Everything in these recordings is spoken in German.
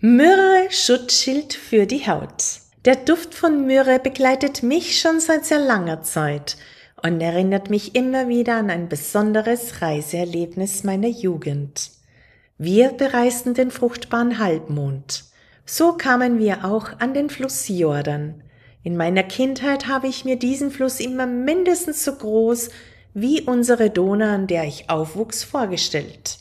Myrrhe Schutzschild für die Haut. Der Duft von Myrrhe begleitet mich schon seit sehr langer Zeit und erinnert mich immer wieder an ein besonderes Reiseerlebnis meiner Jugend. Wir bereisten den fruchtbaren Halbmond. So kamen wir auch an den Fluss Jordan. In meiner Kindheit habe ich mir diesen Fluss immer mindestens so groß wie unsere Donau, an der ich aufwuchs, vorgestellt.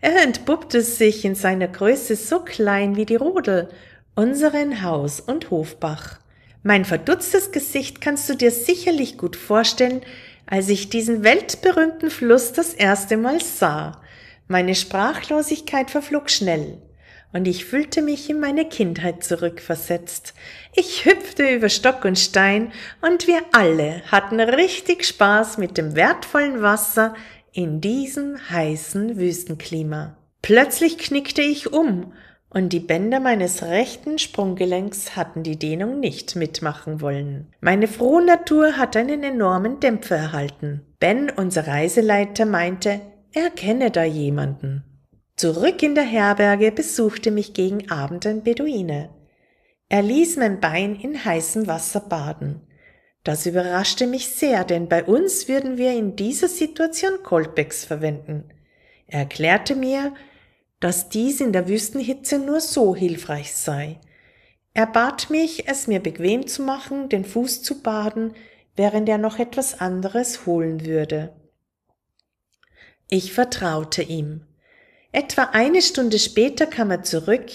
Er entpuppte sich in seiner Größe so klein wie die Rodel, unseren Haus- und Hofbach. Mein verdutztes Gesicht kannst du dir sicherlich gut vorstellen, als ich diesen weltberühmten Fluss das erste Mal sah. Meine Sprachlosigkeit verflog schnell und ich fühlte mich in meine Kindheit zurückversetzt. Ich hüpfte über Stock und Stein und wir alle hatten richtig Spaß mit dem wertvollen Wasser in diesem heißen Wüstenklima. Plötzlich knickte ich um und die Bänder meines rechten Sprunggelenks hatten die Dehnung nicht mitmachen wollen. Meine frohe Natur hat einen enormen Dämpfer erhalten. Ben, unser Reiseleiter, meinte, er kenne da jemanden. Zurück in der Herberge besuchte mich gegen Abend ein Beduine. Er ließ mein Bein in heißem Wasser baden. Das überraschte mich sehr, denn bei uns würden wir in dieser Situation Coldbacks verwenden. Er erklärte mir, dass dies in der Wüstenhitze nur so hilfreich sei. Er bat mich, es mir bequem zu machen, den Fuß zu baden, während er noch etwas anderes holen würde. Ich vertraute ihm. Etwa eine Stunde später kam er zurück,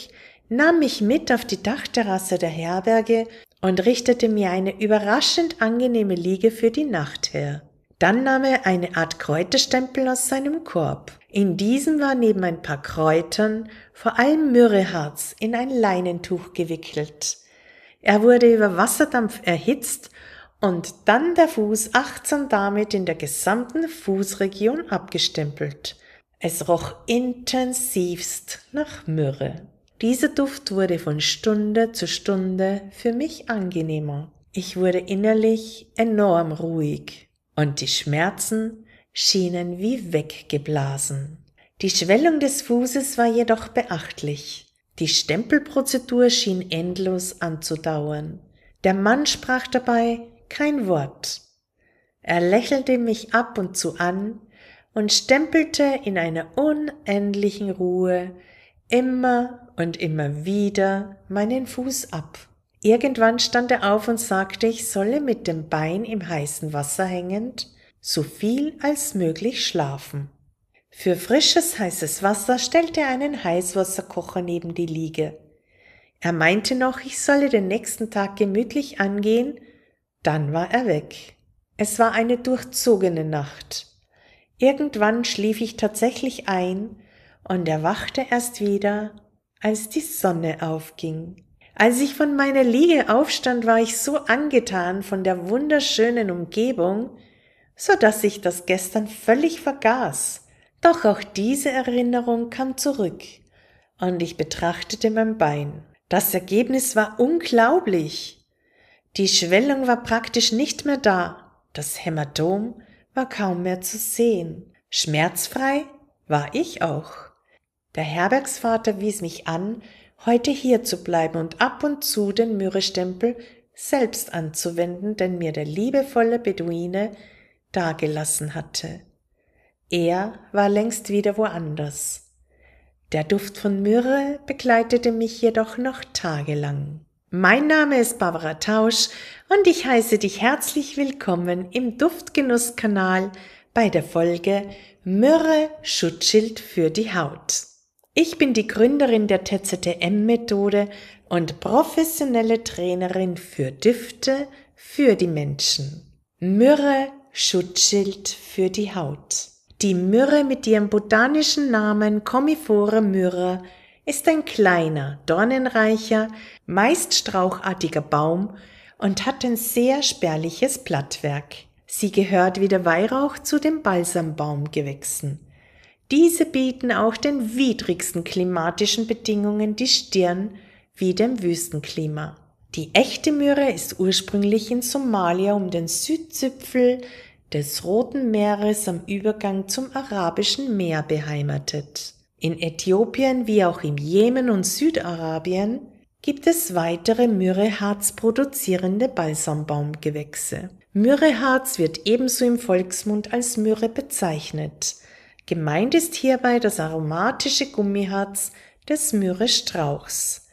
nahm mich mit auf die Dachterrasse der Herberge und richtete mir eine überraschend angenehme Liege für die Nacht her. Dann nahm er eine Art Kräuterstempel aus seinem Korb. In diesem war neben ein paar Kräutern vor allem Myrrheharz in ein Leinentuch gewickelt. Er wurde über Wasserdampf erhitzt und dann der Fuß achtsam damit in der gesamten Fußregion abgestempelt. Es roch intensivst nach Myrrhe. Dieser Duft wurde von Stunde zu Stunde für mich angenehmer. Ich wurde innerlich enorm ruhig und die Schmerzen schienen wie weggeblasen. Die Schwellung des Fußes war jedoch beachtlich. Die Stempelprozedur schien endlos anzudauern. Der Mann sprach dabei kein Wort. Er lächelte mich ab und zu an und stempelte in einer unendlichen Ruhe immer und immer wieder meinen Fuß ab. Irgendwann stand er auf und sagte, ich solle mit dem Bein im heißen Wasser hängend so viel als möglich schlafen. Für frisches heißes Wasser stellte er einen Heißwasserkocher neben die Liege. Er meinte noch, ich solle den nächsten Tag gemütlich angehen, dann war er weg. Es war eine durchzogene Nacht. Irgendwann schlief ich tatsächlich ein und erwachte erst wieder, als die Sonne aufging. Als ich von meiner Liege aufstand, war ich so angetan von der wunderschönen Umgebung, so dass ich das gestern völlig vergaß. Doch auch diese Erinnerung kam zurück, und ich betrachtete mein Bein. Das Ergebnis war unglaublich. Die Schwellung war praktisch nicht mehr da, das Hämatom war kaum mehr zu sehen. Schmerzfrei war ich auch. Der Herbergsvater wies mich an, heute hier zu bleiben und ab und zu den Myrrhestempel selbst anzuwenden, den mir der liebevolle Beduine dagelassen hatte. Er war längst wieder woanders. Der Duft von Myrrhe begleitete mich jedoch noch tagelang. Mein Name ist Barbara Tausch und ich heiße dich herzlich willkommen im Duftgenusskanal bei der Folge Myrrhe Schutzschild für die Haut. Ich bin die Gründerin der TZTM-Methode und professionelle Trainerin für Düfte für die Menschen. Myrrhe Schutzschild für die Haut. Die Myrrhe mit ihrem botanischen Namen Commiphora myrrha ist ein kleiner, dornenreicher, meist strauchartiger Baum und hat ein sehr spärliches Blattwerk. Sie gehört wie der Weihrauch zu den Balsambaumgewächsen. Diese bieten auch den widrigsten klimatischen Bedingungen die Stirn wie dem Wüstenklima. Die echte Myrrhe ist ursprünglich in Somalia um den Südzipfel des Roten Meeres am Übergang zum Arabischen Meer beheimatet. In Äthiopien wie auch im Jemen und Südarabien gibt es weitere Myrrheharz produzierende Balsambaumgewächse. Myrrheharz wird ebenso im Volksmund als Myrrhe bezeichnet. Gemeint ist hierbei das aromatische Gummiharz des Myrrhestrauchs.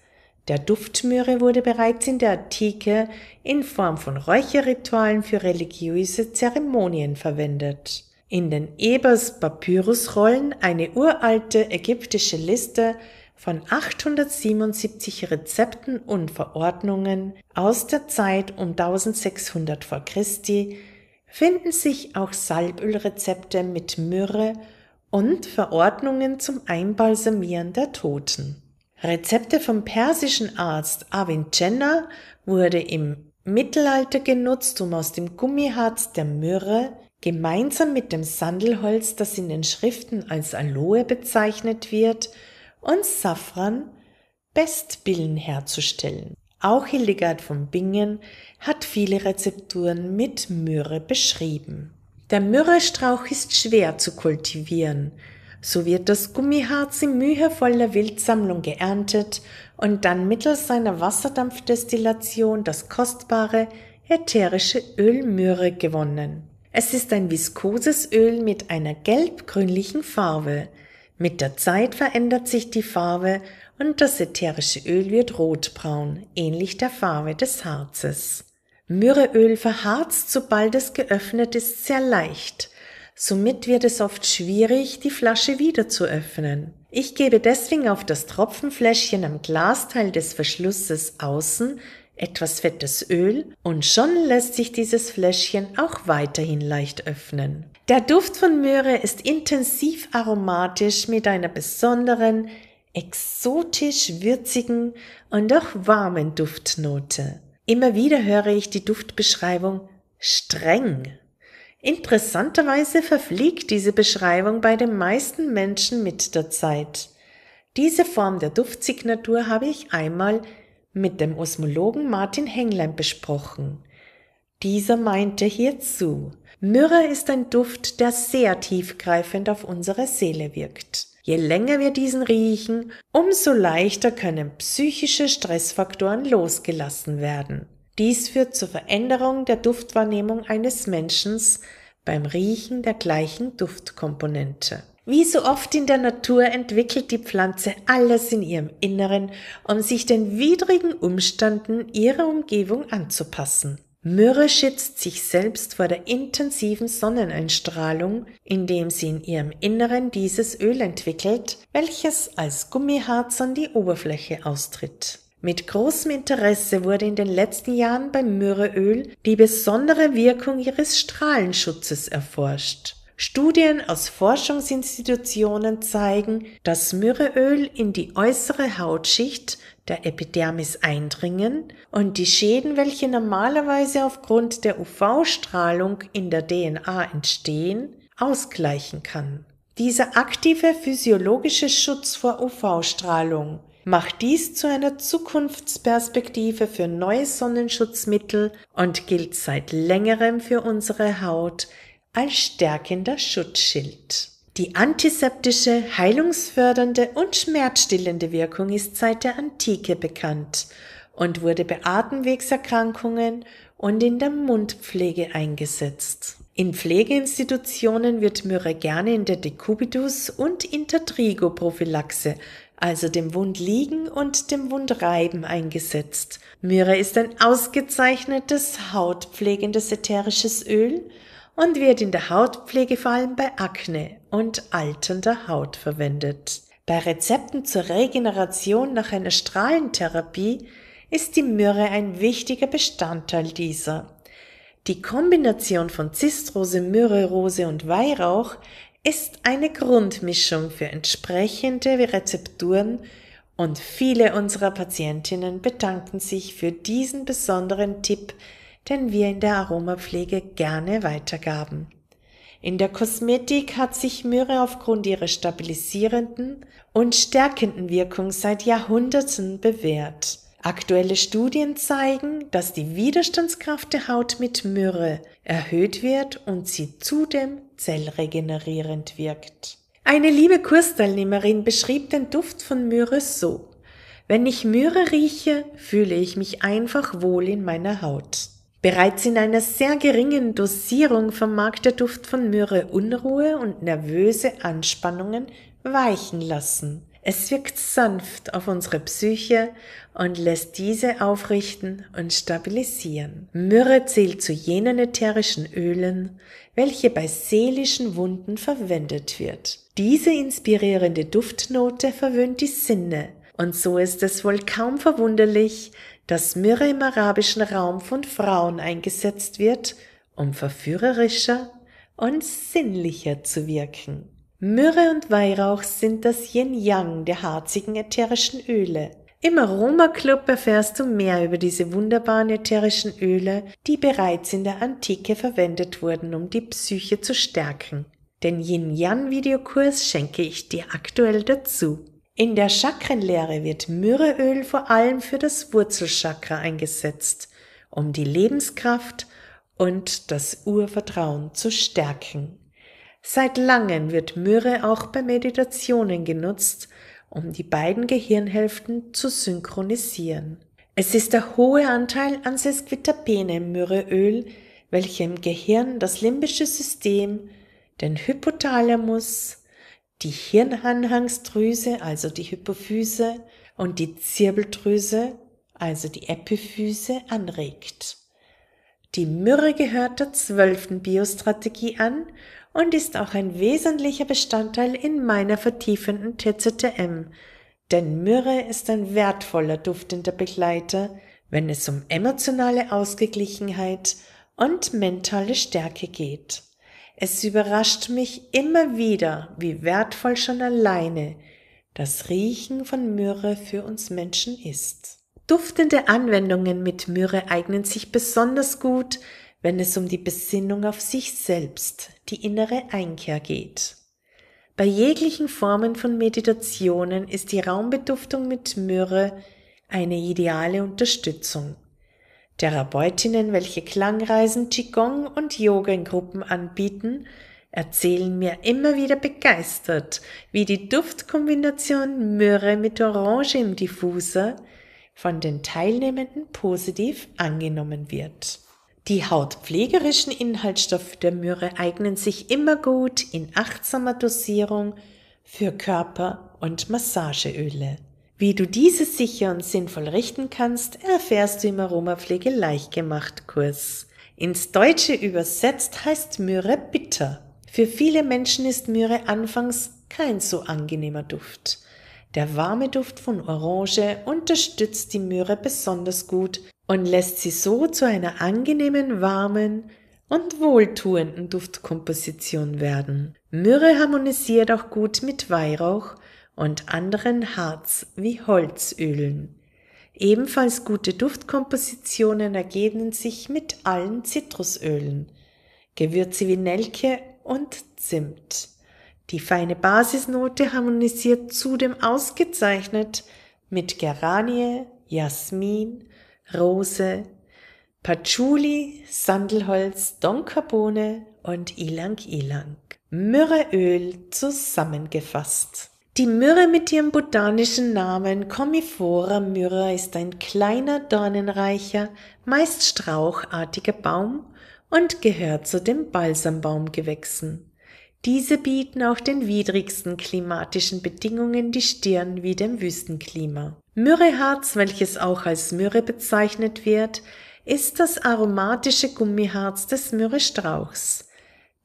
Der Duftmyrrhe wurde bereits in der Antike in Form von Räucherritualen für religiöse Zeremonien verwendet. In den Ebers Papyrusrollen, eine uralte ägyptische Liste von 877 Rezepten und Verordnungen aus der Zeit um 1600 vor Christi, finden sich auch Salbölrezepte mit Myrrhe und Verordnungen zum Einbalsamieren der Toten. Rezepte vom persischen Arzt Avicenna wurde im Mittelalter genutzt, um aus dem Gummiharz der Myrrhe gemeinsam mit dem Sandelholz, das in den Schriften als Aloe bezeichnet wird, und Safran Bestbillen herzustellen. Auch Hildegard von Bingen hat viele Rezepturen mit Myrrhe beschrieben. Der Myrrhestrauch ist schwer zu kultivieren. So wird das Gummiharz in mühevoller Wildsammlung geerntet und dann mittels seiner Wasserdampfdestillation das kostbare ätherische Öl Myrrhe gewonnen. Es ist ein viskoses Öl mit einer gelb-grünlichen Farbe. Mit der Zeit verändert sich die Farbe und das ätherische Öl wird rotbraun, ähnlich der Farbe des Harzes. Myrrheöl verharzt, sobald es geöffnet ist, sehr leicht. Somit wird es oft schwierig, die Flasche wieder zu öffnen. Ich gebe deswegen auf das Tropfenfläschchen am Glasteil des Verschlusses außen etwas fettes Öl und schon lässt sich dieses Fläschchen auch weiterhin leicht öffnen. Der Duft von Möhre ist intensiv aromatisch mit einer besonderen, exotisch würzigen und auch warmen Duftnote. Immer wieder höre ich die Duftbeschreibung streng. Interessanterweise verfliegt diese Beschreibung bei den meisten Menschen mit der Zeit. Diese Form der Duftsignatur habe ich einmal mit dem Osmologen Martin Henglein besprochen. Dieser meinte hierzu, Myrrhe ist ein Duft, der sehr tiefgreifend auf unsere Seele wirkt. Je länger wir diesen riechen, umso leichter können psychische Stressfaktoren losgelassen werden. Dies führt zur Veränderung der Duftwahrnehmung eines Menschen beim Riechen der gleichen Duftkomponente. Wie so oft in der Natur entwickelt die Pflanze alles in ihrem Inneren, um sich den widrigen Umständen ihrer Umgebung anzupassen. Myrrhe schützt sich selbst vor der intensiven Sonneneinstrahlung, indem sie in ihrem Inneren dieses Öl entwickelt, welches als Gummiharz an die Oberfläche austritt. Mit großem Interesse wurde in den letzten Jahren beim Myrrheöl die besondere Wirkung ihres Strahlenschutzes erforscht. Studien aus Forschungsinstitutionen zeigen, dass Myrrheöl in die äußere Hautschicht der Epidermis eindringen und die Schäden, welche normalerweise aufgrund der UV-Strahlung in der DNA entstehen, ausgleichen kann. Dieser aktive physiologische Schutz vor UV-Strahlung macht dies zu einer Zukunftsperspektive für neue Sonnenschutzmittel und gilt seit längerem für unsere Haut als stärkender Schutzschild. Die antiseptische, heilungsfördernde und schmerzstillende Wirkung ist seit der Antike bekannt und wurde bei Atemwegserkrankungen und in der Mundpflege eingesetzt. In Pflegeinstitutionen wird Myrrhe gerne in der Decubitus und Intertrigo-Prophylaxe, also dem Wundliegen und dem Wundreiben eingesetzt. Myrrhe ist ein ausgezeichnetes hautpflegendes ätherisches Öl und wird in der Hautpflege vor allem bei Akne und alternder Haut verwendet. Bei Rezepten zur Regeneration nach einer Strahlentherapie ist die Myrrhe ein wichtiger Bestandteil dieser. Die Kombination von Zistrose, Myrrhe-Rose und Weihrauch ist eine Grundmischung für entsprechende Rezepturen und viele unserer Patientinnen bedanken sich für diesen besonderen Tipp den wir in der Aromapflege gerne weitergaben. In der Kosmetik hat sich Myrrhe aufgrund ihrer stabilisierenden und stärkenden Wirkung seit Jahrhunderten bewährt. Aktuelle Studien zeigen, dass die Widerstandskraft der Haut mit Myrrhe erhöht wird und sie zudem zellregenerierend wirkt. Eine liebe Kursteilnehmerin beschrieb den Duft von Myrrhe so. Wenn ich Myrrhe rieche, fühle ich mich einfach wohl in meiner Haut. Bereits in einer sehr geringen Dosierung vermag der Duft von Myrrhe Unruhe und nervöse Anspannungen weichen lassen. Es wirkt sanft auf unsere Psyche und lässt diese aufrichten und stabilisieren. Myrrhe zählt zu jenen ätherischen Ölen, welche bei seelischen Wunden verwendet wird. Diese inspirierende Duftnote verwöhnt die Sinne und so ist es wohl kaum verwunderlich, dass Myrrhe im arabischen Raum von Frauen eingesetzt wird, um verführerischer und sinnlicher zu wirken. Myrrhe und Weihrauch sind das Yin-Yang der harzigen ätherischen Öle. Im Aroma Club erfährst du mehr über diese wunderbaren ätherischen Öle, die bereits in der Antike verwendet wurden, um die Psyche zu stärken. Den Yin-Yang-Videokurs schenke ich dir aktuell dazu. In der Chakrenlehre wird Myrrheöl vor allem für das Wurzelchakra eingesetzt, um die Lebenskraft und das Urvertrauen zu stärken. Seit langem wird Myrrhe auch bei Meditationen genutzt, um die beiden Gehirnhälften zu synchronisieren. Es ist der hohe Anteil an Sesquiterpene im Myrrheöl, welcher im Gehirn das limbische System, den Hypothalamus, die Hirnanhangsdrüse, also die Hypophyse, und die Zirbeldrüse, also die Epiphyse, anregt. Die Myrrhe gehört der zwölften Biostrategie an und ist auch ein wesentlicher Bestandteil in meiner vertiefenden TZTM, denn Myrrhe ist ein wertvoller duftender Begleiter, wenn es um emotionale Ausgeglichenheit und mentale Stärke geht. Es überrascht mich immer wieder, wie wertvoll schon alleine das Riechen von Myrrhe für uns Menschen ist. Duftende Anwendungen mit Myrrhe eignen sich besonders gut, wenn es um die Besinnung auf sich selbst, die innere Einkehr geht. Bei jeglichen Formen von Meditationen ist die Raumbeduftung mit Myrrhe eine ideale Unterstützung. Therapeutinnen, welche Klangreisen, Qigong und Yoga in Gruppen anbieten, erzählen mir immer wieder begeistert, wie die Duftkombination Myrrhe mit Orange im Diffuser von den Teilnehmenden positiv angenommen wird. Die hautpflegerischen Inhaltsstoffe der Myrrhe eignen sich immer gut in achtsamer Dosierung für Körper- und Massageöle. Wie du diese sicher und sinnvoll richten kannst, erfährst du im Aromapflege leicht gemacht Kurs. Ins Deutsche übersetzt heißt Myrrhe bitter. Für viele Menschen ist Myrrhe anfangs kein so angenehmer Duft. Der warme Duft von Orange unterstützt die Myrrhe besonders gut und lässt sie so zu einer angenehmen, warmen und wohltuenden Duftkomposition werden. Myrrhe harmonisiert auch gut mit Weihrauch und anderen Harz wie Holzölen. Ebenfalls gute Duftkompositionen ergeben sich mit allen Zitrusölen, Gewürze wie Nelke und Zimt. Die feine Basisnote harmonisiert zudem ausgezeichnet mit Geranie, Jasmin, Rose, Patchouli, Sandelholz, Donkerbohne und Ilang Ilang. Myrrheöl zusammengefasst. Die Myrrhe mit ihrem botanischen Namen Commiphora myrrha ist ein kleiner, dornenreicher, meist strauchartiger Baum und gehört zu den Balsambaumgewächsen. Diese bieten auch den widrigsten klimatischen Bedingungen die Stirn wie dem Wüstenklima. Myrrheharz, welches auch als Myrrhe bezeichnet wird, ist das aromatische Gummiharz des Myrrhestrauchs.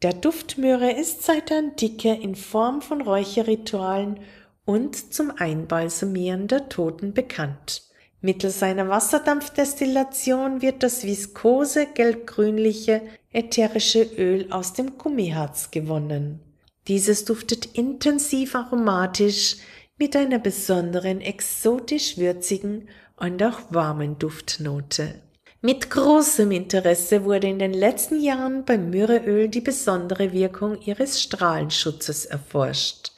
Der Duftmyrrhe ist seit der Antike in Form von Räucherritualen und zum Einbalsamieren der Toten bekannt. Mittels einer Wasserdampfdestillation wird das viskose, gelbgrünliche, ätherische Öl aus dem Gummiharz gewonnen. Dieses duftet intensiv aromatisch mit einer besonderen exotisch würzigen und auch warmen Duftnote. Mit großem Interesse wurde in den letzten Jahren beim Myrrheöl die besondere Wirkung ihres Strahlenschutzes erforscht.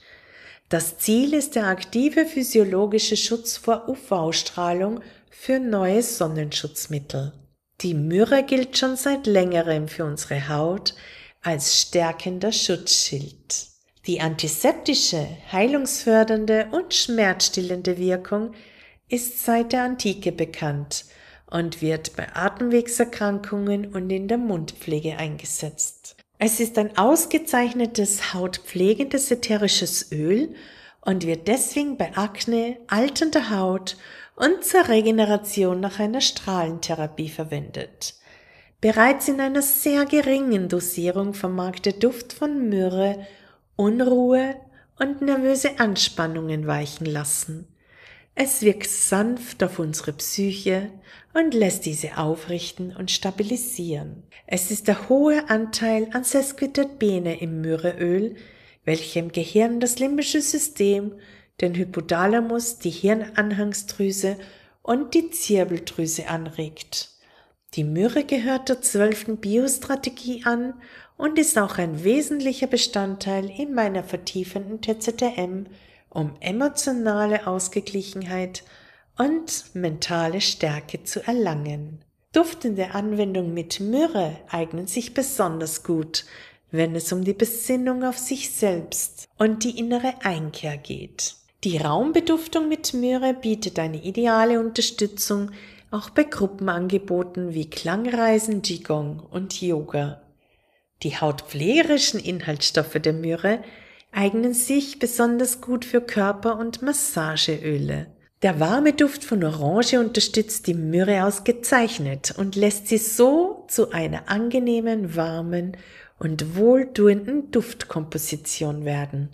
Das Ziel ist der aktive physiologische Schutz vor UV-Strahlung für neue Sonnenschutzmittel. Die Myrrhe gilt schon seit längerem für unsere Haut als stärkender Schutzschild. Die antiseptische, heilungsfördernde und schmerzstillende Wirkung ist seit der Antike bekannt und wird bei Atemwegserkrankungen und in der Mundpflege eingesetzt. Es ist ein ausgezeichnetes hautpflegendes ätherisches Öl und wird deswegen bei Akne, alternder Haut und zur Regeneration nach einer Strahlentherapie verwendet. Bereits in einer sehr geringen Dosierung vermag der Duft von Myrrhe Unruhe und nervöse Anspannungen weichen lassen. Es wirkt sanft auf unsere Psyche und lässt diese aufrichten und stabilisieren. Es ist der hohe Anteil an Sesquiterpene im Myrrheöl, welcher im Gehirn das limbische System, den Hypothalamus, die Hirnanhangsdrüse und die Zirbeldrüse anregt. Die Myrrhe gehört der zwölften Biostrategie an und ist auch ein wesentlicher Bestandteil in meiner vertiefenden TZM um emotionale Ausgeglichenheit und mentale Stärke zu erlangen. Duftende Anwendung mit Myrrhe eignen sich besonders gut, wenn es um die Besinnung auf sich selbst und die innere Einkehr geht. Die Raumbeduftung mit Myrrhe bietet eine ideale Unterstützung auch bei Gruppenangeboten wie Klangreisen, Qigong und Yoga. Die hautpflegerischen Inhaltsstoffe der Myrrhe eignen sich besonders gut für Körper- und Massageöle. Der warme Duft von Orange unterstützt die Myrrhe ausgezeichnet und lässt sie so zu einer angenehmen, warmen und wohltuenden Duftkomposition werden.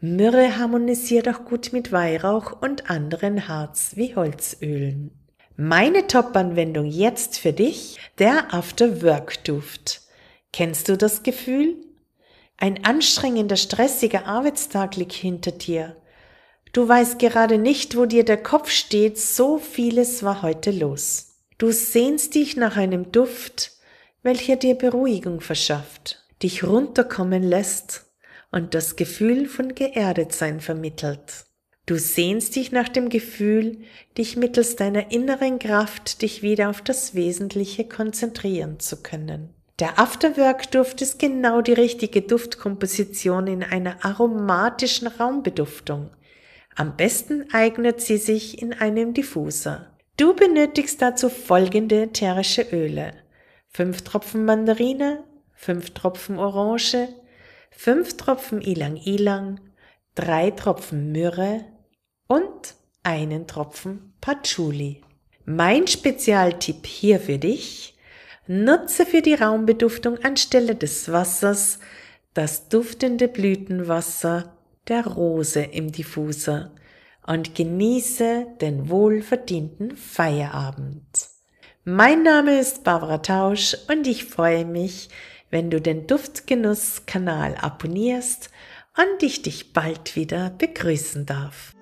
Myrrhe harmonisiert auch gut mit Weihrauch und anderen Harz- wie Holzölen. Meine Top-Anwendung jetzt für dich, der After-Work-Duft. Kennst du das Gefühl? Ein anstrengender, stressiger Arbeitstag liegt hinter dir. Du weißt gerade nicht, wo dir der Kopf steht, so vieles war heute los. Du sehnst dich nach einem Duft, welcher dir Beruhigung verschafft, dich runterkommen lässt und das Gefühl von Geerdetsein vermittelt. Du sehnst dich nach dem Gefühl, dich mittels deiner inneren Kraft dich wieder auf das Wesentliche konzentrieren zu können. Der Afterwork-Duft ist genau die richtige Duftkomposition in einer aromatischen Raumbeduftung. Am besten eignet sie sich in einem Diffuser. Du benötigst dazu folgende ätherische Öle. 5 Tropfen Mandarine, 5 Tropfen Orange, 5 Tropfen Ilang Ilang, 3 Tropfen Myrrhe und einen Tropfen Patchouli. Mein Spezialtipp hier für dich, Nutze für die Raumbeduftung anstelle des Wassers das duftende Blütenwasser der Rose im Diffuser und genieße den wohlverdienten Feierabend. Mein Name ist Barbara Tausch und ich freue mich, wenn du den Duftgenuss-Kanal abonnierst und ich dich bald wieder begrüßen darf.